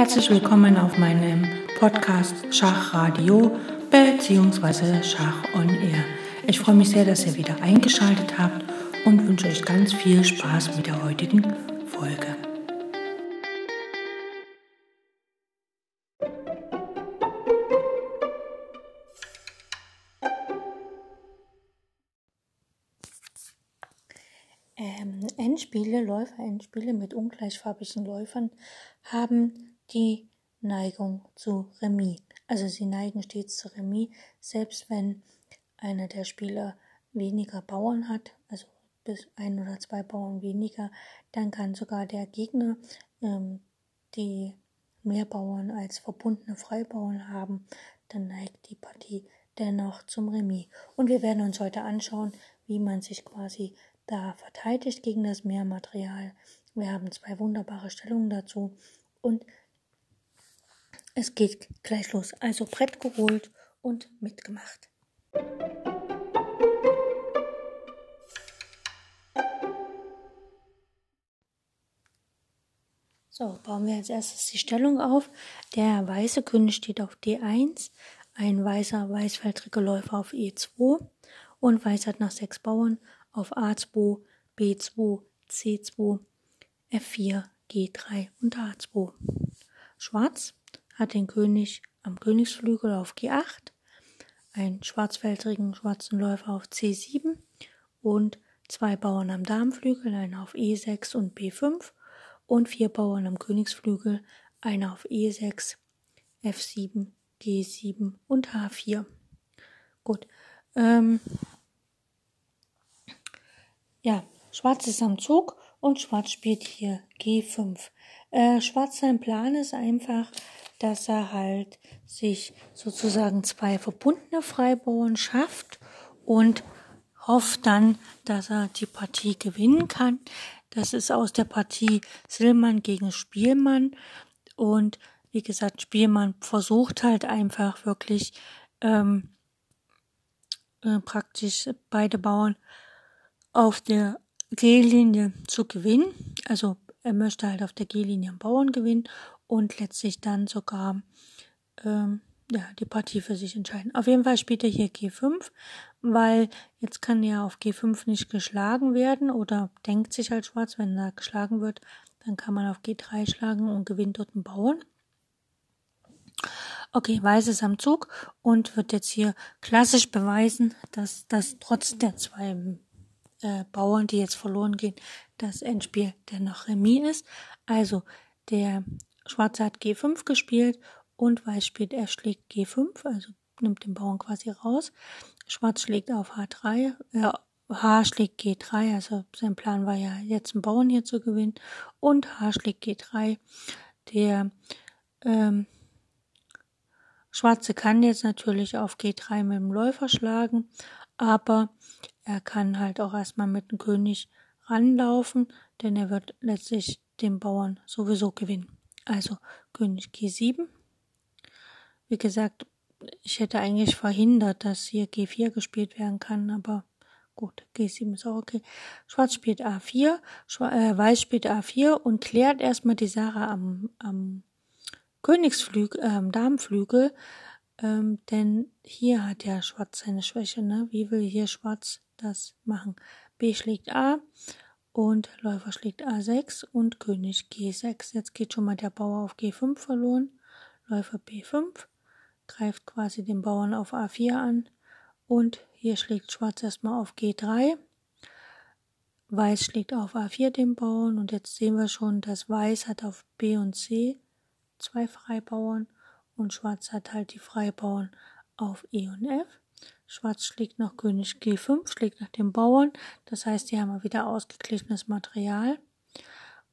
Herzlich willkommen auf meinem Podcast Schachradio bzw. Schach on Air. Ich freue mich sehr, dass ihr wieder eingeschaltet habt und wünsche euch ganz viel Spaß mit der heutigen Folge. Ähm, Endspiele, Läufer-Endspiele mit ungleichfarbigen Läufern haben die Neigung zu Remis. Also sie neigen stets zu Remis, selbst wenn einer der Spieler weniger Bauern hat, also bis ein oder zwei Bauern weniger, dann kann sogar der Gegner, ähm, die mehr Bauern als verbundene Freibauern haben, dann neigt die Partie dennoch zum Remis. Und wir werden uns heute anschauen, wie man sich quasi da verteidigt gegen das Mehrmaterial. Wir haben zwei wunderbare Stellungen dazu und es geht gleich los. Also Brett geholt und mitgemacht. So, bauen wir als erstes die Stellung auf. Der weiße König steht auf D1, ein weißer weißfeldriger Läufer auf E2 und weiß hat nach sechs Bauern auf A2, B2, C2, F4, G3 und H2. Schwarz hat den König am Königsflügel auf G8, einen schwarzfeldrigen schwarzen Läufer auf C7 und zwei Bauern am Damenflügel, einer auf E6 und B5 und vier Bauern am Königsflügel, einer auf E6, F7, G7 und H4. Gut. Ähm, ja, Schwarz ist am Zug und Schwarz spielt hier G5. Äh, Schwarz sein Plan ist einfach, dass er halt sich sozusagen zwei verbundene Freibauern schafft und hofft dann, dass er die Partie gewinnen kann. Das ist aus der Partie Silmann gegen Spielmann. Und wie gesagt, Spielmann versucht halt einfach wirklich ähm, äh, praktisch beide Bauern auf der G-Linie zu gewinnen. Also er möchte halt auf der G-Linie einen Bauern gewinnen und letztlich dann sogar ähm, ja, die Partie für sich entscheiden. Auf jeden Fall spielt er hier G5, weil jetzt kann er auf G5 nicht geschlagen werden oder denkt sich halt schwarz, wenn er geschlagen wird, dann kann man auf G3 schlagen und gewinnt dort einen Bauern. Okay, Weiß ist am Zug und wird jetzt hier klassisch beweisen, dass das trotz der zwei äh, Bauern, die jetzt verloren gehen, das Endspiel dennoch Remis ist. Also der Schwarze hat G5 gespielt und Weiß spielt, er schlägt G5, also nimmt den Bauern quasi raus. Schwarz schlägt auf H3, äh, H schlägt G3, also sein Plan war ja jetzt einen Bauern hier zu gewinnen und H schlägt G3. Der ähm, Schwarze kann jetzt natürlich auf G3 mit dem Läufer schlagen, aber er kann halt auch erstmal mit dem König ranlaufen, denn er wird letztlich den Bauern sowieso gewinnen. Also König G7. Wie gesagt, ich hätte eigentlich verhindert, dass hier G4 gespielt werden kann, aber gut, G7 ist auch okay. Schwarz spielt A4, Schwarz, äh, Weiß spielt A4 und klärt erstmal die Sache am, am Königsflügel, äh, am Damenflügel, ähm, denn hier hat ja Schwarz seine Schwäche, ne? Wie will hier Schwarz das machen? B schlägt A und Läufer schlägt A6 und König G6. Jetzt geht schon mal der Bauer auf G5 verloren. Läufer B5 greift quasi den Bauern auf A4 an und hier schlägt Schwarz erstmal auf G3. Weiß schlägt auf A4 den Bauern und jetzt sehen wir schon, dass Weiß hat auf B und C zwei Freibauern und Schwarz hat halt die Freibauern auf E und F. Schwarz schlägt noch König G5, schlägt nach dem Bauern. Das heißt, hier haben wir wieder ausgeglichenes Material.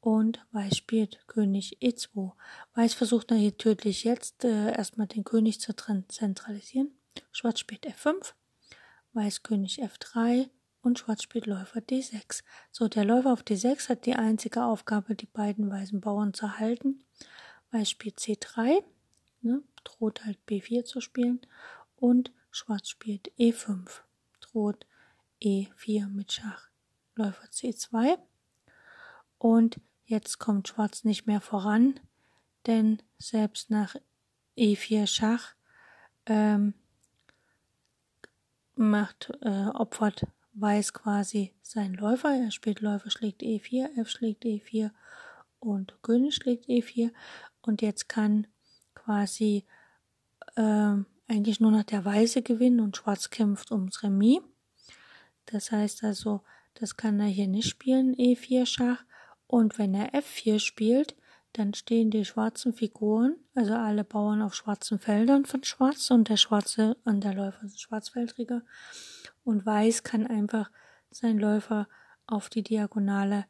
Und Weiß spielt König E2. Weiß versucht tödlich jetzt äh, erstmal den König zu zentralisieren. Schwarz spielt F5, Weiß König F3 und Schwarz spielt Läufer D6. So, der Läufer auf D6 hat die einzige Aufgabe, die beiden weißen Bauern zu halten. Weiß spielt C3 ne, droht halt B4 zu spielen und Schwarz spielt E5, droht E4 mit Schach, Läufer C2 und jetzt kommt Schwarz nicht mehr voran, denn selbst nach E4 Schach ähm, macht, äh, opfert Weiß quasi seinen Läufer. Er spielt Läufer schlägt E4, F schlägt E4 und König schlägt E4. Und jetzt kann quasi äh, eigentlich nur noch der Weiße gewinnen und Schwarz kämpft ums Remis. Das heißt also, das kann er hier nicht spielen, E4 Schach. Und wenn er F4 spielt, dann stehen die schwarzen Figuren, also alle Bauern auf schwarzen Feldern von Schwarz und der Schwarze und der Läufer ist Schwarzfeldträger. Und Weiß kann einfach seinen Läufer auf die Diagonale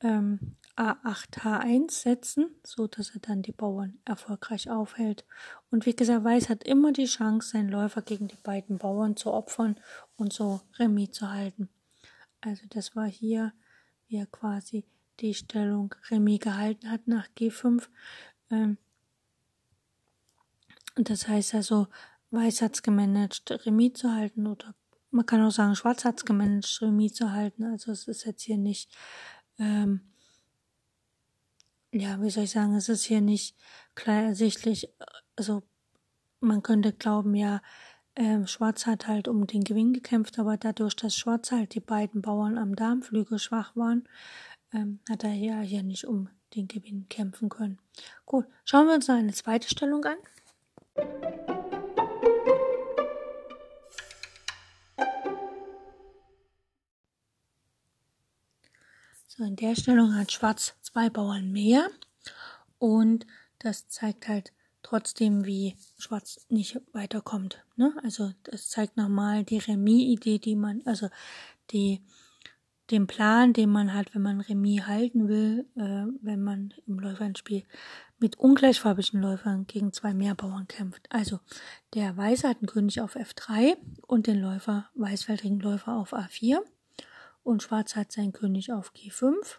ähm, A8, H1 setzen, so dass er dann die Bauern erfolgreich aufhält. Und wie gesagt, Weiß hat immer die Chance, seinen Läufer gegen die beiden Bauern zu opfern und so Remis zu halten. Also das war hier, wie er quasi die Stellung Remis gehalten hat nach G5. Ähm, das heißt also, Weiß hat es gemanagt, Remis zu halten oder man kann auch sagen, Schwarz hat es gemanagt, Remis zu halten. Also es ist jetzt hier nicht, ähm, ja, wie soll ich sagen, es ist hier nicht klar ersichtlich. Also man könnte glauben, ja, ähm, Schwarz hat halt um den Gewinn gekämpft, aber dadurch, dass Schwarz halt die beiden Bauern am Darmflügel schwach waren, ähm, hat er ja hier nicht um den Gewinn kämpfen können. Gut, schauen wir uns noch eine zweite Stellung an. So, in der Stellung hat Schwarz zwei Bauern mehr und das zeigt halt trotzdem, wie Schwarz nicht weiterkommt. Ne? Also das zeigt nochmal die Remis-Idee, die man, also die den Plan, den man hat, wenn man Remis halten will, äh, wenn man im Läufernspiel mit ungleichfarbigen Läufern gegen zwei Mehrbauern kämpft. Also der Weiße hat einen König auf F3 und den Läufer, weißfeldrigen Läufer auf A4 und Schwarz hat seinen König auf G5,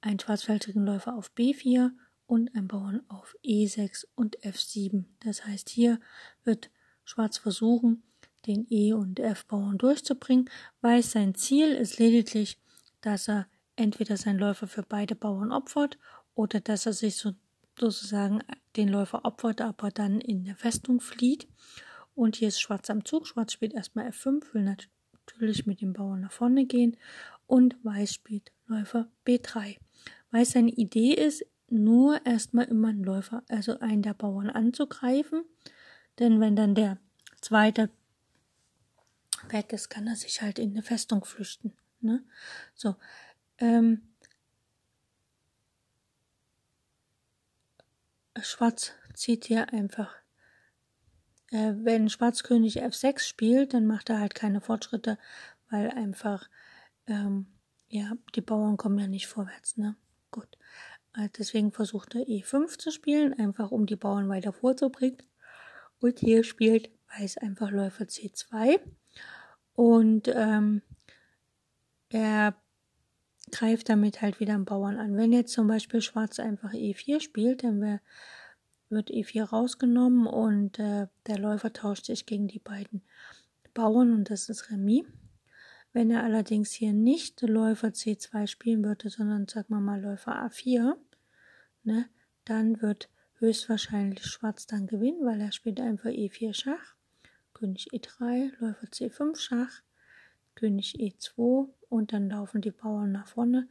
einen schwarzfeldrigen Läufer auf B4 und einen Bauern auf E6 und F7. Das heißt, hier wird Schwarz versuchen, den E- und F-Bauern durchzubringen. Weiß sein Ziel ist lediglich, dass er entweder seinen Läufer für beide Bauern opfert oder dass er sich so, sozusagen den Läufer opfert, aber dann in der Festung flieht. Und hier ist Schwarz am Zug. Schwarz spielt erstmal F5, will natürlich mit dem Bauern nach vorne gehen. Und Weiß spielt Läufer B3. Weiß seine Idee ist, nur erstmal immer einen Läufer, also einen der Bauern anzugreifen. Denn wenn dann der zweite weg ist, kann er sich halt in eine Festung flüchten. Ne? So. Ähm, Schwarz zieht hier einfach. Äh, wenn Schwarzkönig F6 spielt, dann macht er halt keine Fortschritte, weil einfach, ähm, ja, die Bauern kommen ja nicht vorwärts, ne? Gut. Äh, deswegen versucht er E5 zu spielen, einfach um die Bauern weiter vorzubringen. Und hier spielt Weiß einfach Läufer C2. Und ähm, er greift damit halt wieder einen Bauern an. Wenn jetzt zum Beispiel Schwarz einfach E4 spielt, dann wär, wird E4 rausgenommen und äh, der Läufer tauscht sich gegen die beiden Bauern und das ist Remis. Wenn er allerdings hier nicht Läufer C2 spielen würde, sondern sagen wir mal Läufer A4, ne, dann wird höchstwahrscheinlich Schwarz dann gewinnen, weil er spielt einfach E4 Schach. König E3, Läufer C5 Schach, König E2 und dann laufen die Bauern nach vorne.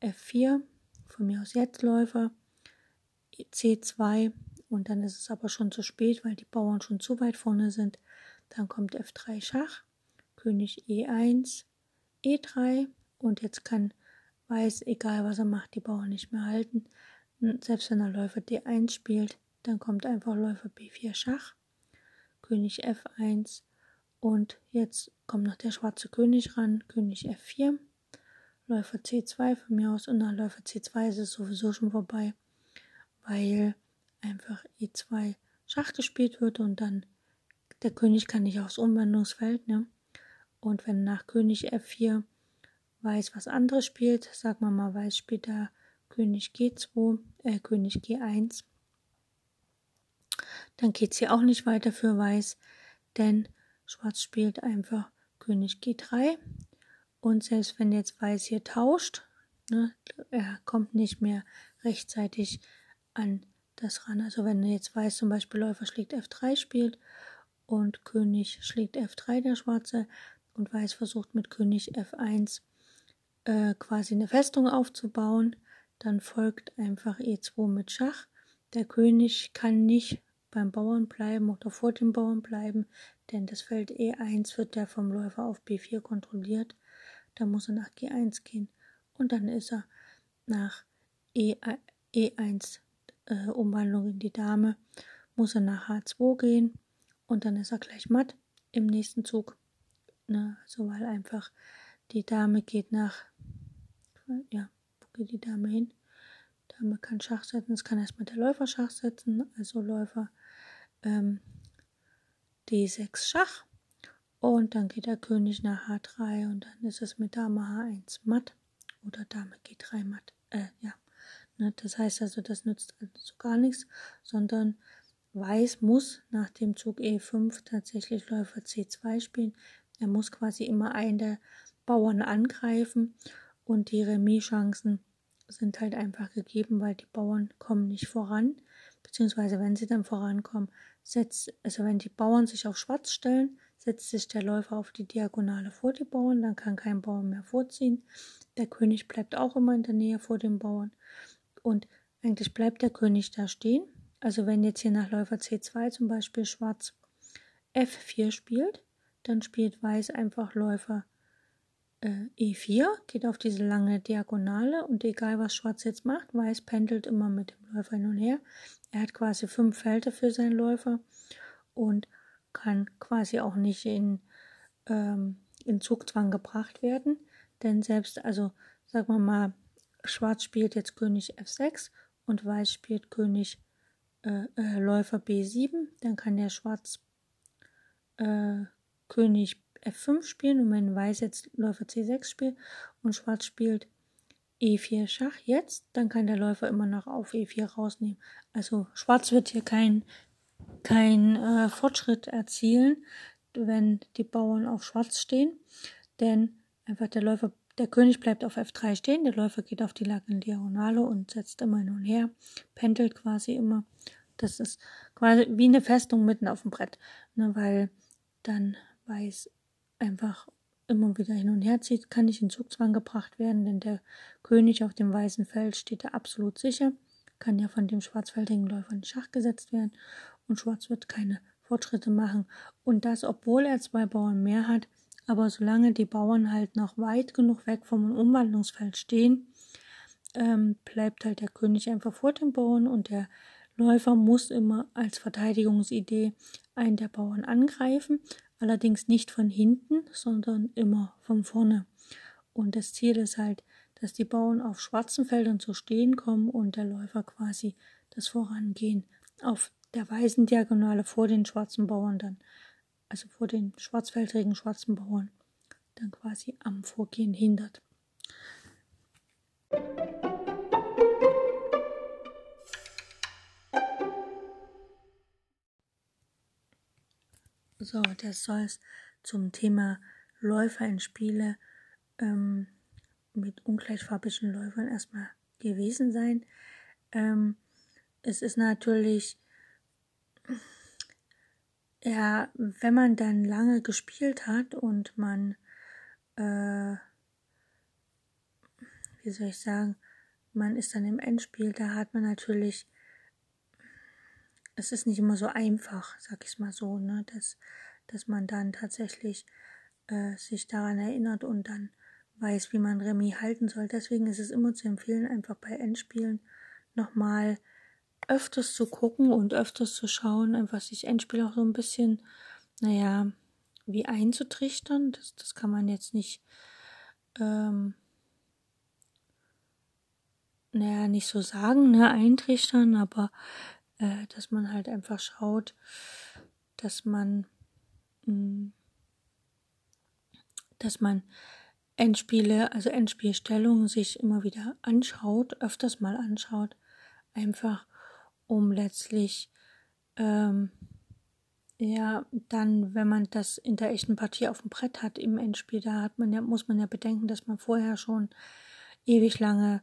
F4, von mir aus jetzt Läufer, C2 und dann ist es aber schon zu spät, weil die Bauern schon zu weit vorne sind. Dann kommt F3 Schach, König E1, E3 und jetzt kann Weiß, egal was er macht, die Bauern nicht mehr halten. Selbst wenn er Läufer D1 spielt, dann kommt einfach Läufer B4 Schach. König F1 und jetzt kommt noch der schwarze König ran, König F4, Läufer C2 von mir aus und nach Läufer C2 ist es sowieso schon vorbei, weil einfach E2 Schach gespielt wird und dann der König kann nicht aufs Umwandlungsfeld, ne? Und wenn nach König F4 Weiß was anderes spielt, sagen wir mal, Weiß spielt da König G2, äh, König G1, dann geht es hier auch nicht weiter für Weiß, denn Schwarz spielt einfach König G3 und selbst wenn jetzt Weiß hier tauscht, ne, er kommt nicht mehr rechtzeitig an das ran. Also wenn jetzt weißt, zum Beispiel Läufer schlägt F3 spielt und König schlägt F3 der Schwarze und Weiß versucht mit König F1 äh, quasi eine Festung aufzubauen, dann folgt einfach E2 mit Schach. Der König kann nicht beim Bauern bleiben oder vor dem Bauern bleiben, denn das Feld E1 wird ja vom Läufer auf B4 kontrolliert. Da muss er nach G1 gehen und dann ist er nach E, E1 äh, Umwandlung in die Dame, muss er nach H2 gehen und dann ist er gleich matt im nächsten Zug. Ne? Also weil einfach die Dame geht nach, ja, wo geht die Dame hin? Dame kann Schach setzen, es kann erstmal der Läufer Schach setzen, also Läufer ähm, D6 Schach und dann geht der König nach H3 und dann ist es mit Dame H1 matt oder Dame G3 matt. Äh, ja. Ne, das heißt also, das nützt also gar nichts, sondern Weiß muss nach dem Zug E5 tatsächlich Läufer C2 spielen. Er muss quasi immer einen der Bauern angreifen und die Remis-Chancen sind halt einfach gegeben, weil die Bauern kommen nicht voran, beziehungsweise wenn sie dann vorankommen, setzt, also wenn die Bauern sich auf Schwarz stellen, setzt sich der Läufer auf die Diagonale vor die Bauern, dann kann kein Bauern mehr vorziehen. Der König bleibt auch immer in der Nähe vor den Bauern und eigentlich bleibt der König da stehen. Also wenn jetzt hier nach Läufer C2 zum Beispiel Schwarz F4 spielt, dann spielt Weiß einfach Läufer äh, E4, geht auf diese lange Diagonale und egal was Schwarz jetzt macht, Weiß pendelt immer mit dem Läufer hin und her. Er hat quasi fünf Felder für seinen Läufer und kann quasi auch nicht in, ähm, in Zugzwang gebracht werden. Denn selbst, also sagen wir mal, Schwarz spielt jetzt König F6 und Weiß spielt König äh, äh, Läufer B7, dann kann der Schwarz äh, König F5 spielen und wenn Weiß jetzt Läufer C6 spielt und Schwarz spielt E4 Schach jetzt, dann kann der Läufer immer noch auf E4 rausnehmen. Also Schwarz wird hier kein, kein äh, Fortschritt erzielen, wenn die Bauern auf Schwarz stehen, denn einfach der Läufer, der König bleibt auf F3 stehen, der Läufer geht auf die lange Diagonale und setzt immer hin und her, pendelt quasi immer. Das ist quasi wie eine Festung mitten auf dem Brett, ne, weil dann Weiß einfach immer wieder hin und her zieht, kann nicht in Zugzwang gebracht werden, denn der König auf dem weißen Feld steht da absolut sicher, kann ja von dem schwarzfeldigen Läufer in Schach gesetzt werden und Schwarz wird keine Fortschritte machen. Und das, obwohl er zwei Bauern mehr hat, aber solange die Bauern halt noch weit genug weg vom Umwandlungsfeld stehen, ähm, bleibt halt der König einfach vor den Bauern und der Läufer muss immer als Verteidigungsidee einen der Bauern angreifen, allerdings nicht von hinten, sondern immer von vorne. Und das Ziel ist halt, dass die Bauern auf schwarzen Feldern zu stehen kommen und der Läufer quasi das Vorangehen auf der weißen Diagonale vor den schwarzen Bauern dann, also vor den schwarzfeldrigen schwarzen Bauern, dann quasi am Vorgehen hindert. So, das soll es zum Thema Läufer in Spiele ähm, mit ungleichfarbigen Läufern erstmal gewesen sein. Ähm, es ist natürlich, ja, wenn man dann lange gespielt hat und man, äh, wie soll ich sagen, man ist dann im Endspiel, da hat man natürlich es ist nicht immer so einfach, sag ich mal so, ne, dass, dass man dann tatsächlich äh, sich daran erinnert und dann weiß, wie man Remis halten soll. Deswegen ist es immer zu empfehlen, einfach bei Endspielen nochmal öfters zu gucken und öfters zu schauen, einfach sich Endspiel auch so ein bisschen, naja, wie einzutrichtern. Das, das kann man jetzt nicht, ähm, naja, nicht so sagen, ne, eintrichtern, aber äh, dass man halt einfach schaut, dass man, mh, mm, dass man Endspiele, also Endspielstellungen sich immer wieder anschaut, öfters mal anschaut, einfach um letztlich ähm, ja dann, wenn man das in der echten Partie auf dem Brett hat im Endspiel, da hat man ja, muss man ja bedenken, dass man vorher schon ewig lange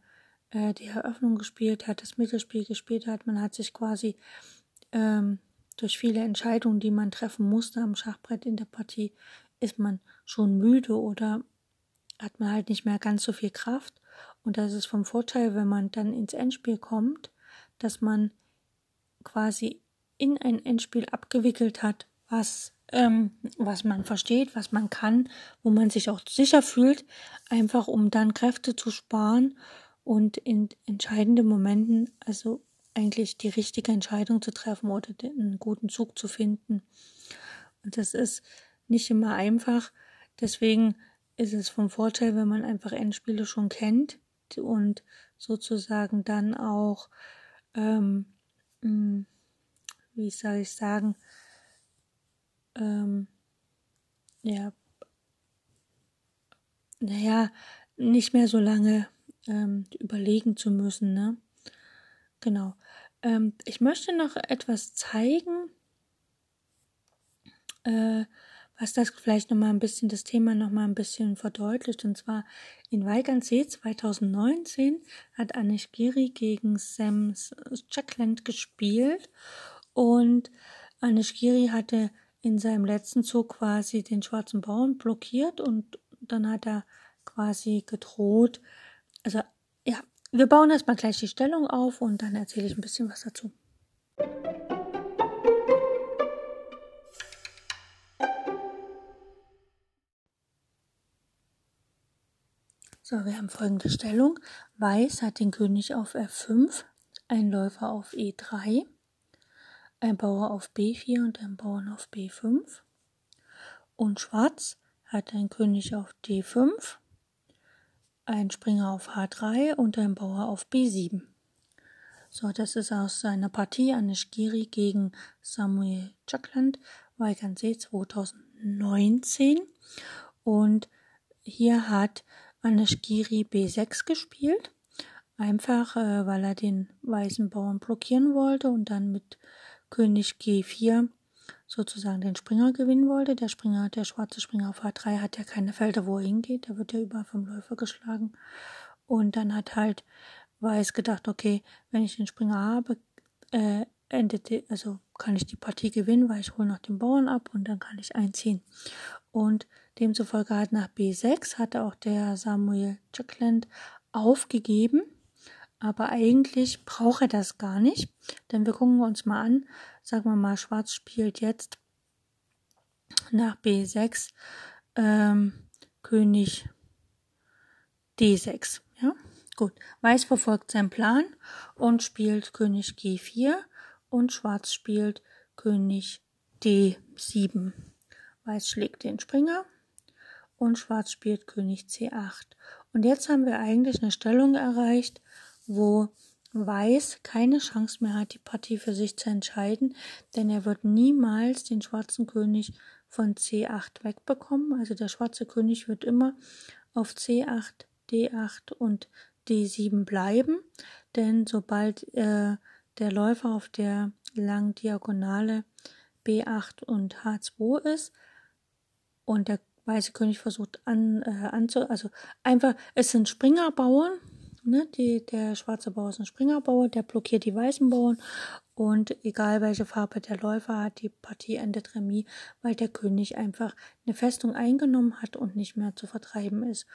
äh, die Eröffnung gespielt hat, das Mittelspiel gespielt hat. Man hat sich quasi ähm, durch viele Entscheidungen, die man treffen musste am Schachbrett in der Partie, ist man schon müde oder hat man halt nicht mehr ganz so viel Kraft. Und das ist vom Vorteil, wenn man dann ins Endspiel kommt, dass man quasi in ein Endspiel abgewickelt hat, was, ähm, was man versteht, was man kann, wo man sich auch sicher fühlt, einfach um dann Kräfte zu sparen und in entscheidenden Momenten, also eigentlich die richtige Entscheidung zu treffen oder einen guten Zug zu finden. Und das ist nicht immer einfach. Deswegen ist es vom Vorteil, wenn man einfach Endspiele schon kennt und sozusagen dann auch, ähm, hm, wie soll ich sagen, ähm, ja, naja, nicht mehr so lange ähm, überlegen zu müssen, ne? Genau. Ähm, ich möchte noch etwas zeigen, äh, was das vielleicht nochmal ein bisschen, das Thema nochmal ein bisschen verdeutlicht. Und zwar in Weigernsee 2019 hat Anish Giri gegen Sam Jackland gespielt und Anish Giri hatte in seinem letzten Zug quasi den schwarzen Bauern blockiert und dann hat er quasi gedroht. Also ja, wir bauen erstmal gleich die Stellung auf und dann erzähle ich ein bisschen was dazu. So, wir haben folgende Stellung. Weiß hat den König auf F5, ein Läufer auf E3, ein Bauer auf B4 und ein Bauern auf B5. Und Schwarz hat ein König auf D5, ein Springer auf H3 und ein Bauer auf B7. So, das ist aus seiner Partie Anish Giri gegen Samuel Chuckland, Weigernsee 2019. Und hier hat Anashgiri B6 gespielt, einfach äh, weil er den weißen Bauern blockieren wollte und dann mit König G4 sozusagen den Springer gewinnen wollte. Der Springer, der schwarze Springer auf H3 hat ja keine Felder, wo er hingeht, der wird ja überall vom Läufer geschlagen. Und dann hat halt Weiß gedacht, okay, wenn ich den Springer habe, äh, endet die, also kann ich die Partie gewinnen, weil ich hole noch den Bauern ab und dann kann ich einziehen. Und demzufolge hat nach B6 hatte auch der Samuel Jackland aufgegeben. Aber eigentlich braucht er das gar nicht, denn wir gucken uns mal an. Sagen wir mal, Schwarz spielt jetzt nach B6 ähm, König D6. Ja, gut. Weiß verfolgt seinen Plan und spielt König G4 und Schwarz spielt König D7. Weiß schlägt den Springer und Schwarz spielt König C8. Und jetzt haben wir eigentlich eine Stellung erreicht, wo Weiß keine Chance mehr hat, die Partie für sich zu entscheiden, denn er wird niemals den schwarzen König von C8 wegbekommen. Also der schwarze König wird immer auf C8, D8 und D7 bleiben, denn sobald äh, der Läufer auf der langen Diagonale B8 und H2 ist, und der weiße König versucht an, äh, anzu, also einfach, es sind Springerbauern, ne, die, der schwarze Bauer ist ein Springerbauer, der blockiert die weißen Bauern und egal welche Farbe der Läufer hat, die Partie endet Remis, weil der König einfach eine Festung eingenommen hat und nicht mehr zu vertreiben ist.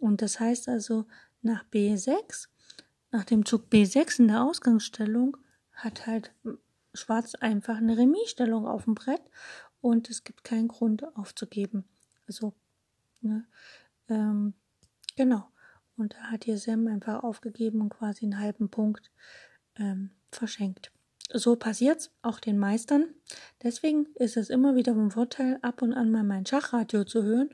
Und das heißt also, nach B6, nach dem Zug B6 in der Ausgangsstellung, hat halt Schwarz einfach eine Remisstellung auf dem Brett und es gibt keinen Grund aufzugeben. Also, ne, ähm, genau. Und da hat hier Sam einfach aufgegeben und quasi einen halben Punkt ähm, verschenkt. So passiert's auch den Meistern. Deswegen ist es immer wieder ein Vorteil, ab und an mal mein Schachradio zu hören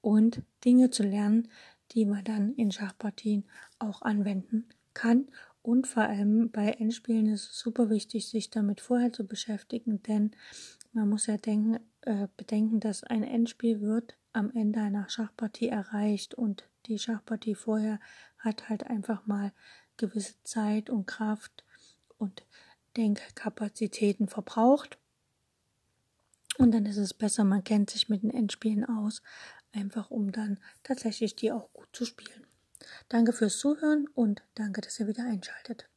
und Dinge zu lernen, die man dann in Schachpartien auch anwenden kann. Und vor allem bei Endspielen ist es super wichtig, sich damit vorher zu beschäftigen, denn man muss ja denken, äh, bedenken, dass ein Endspiel wird am Ende einer Schachpartie erreicht und die Schachpartie vorher hat halt einfach mal gewisse Zeit und Kraft und Denkkapazitäten verbraucht. Und dann ist es besser, man kennt sich mit den Endspielen aus, einfach um dann tatsächlich die auch gut zu spielen. Danke fürs Zuhören und danke, dass ihr wieder einschaltet.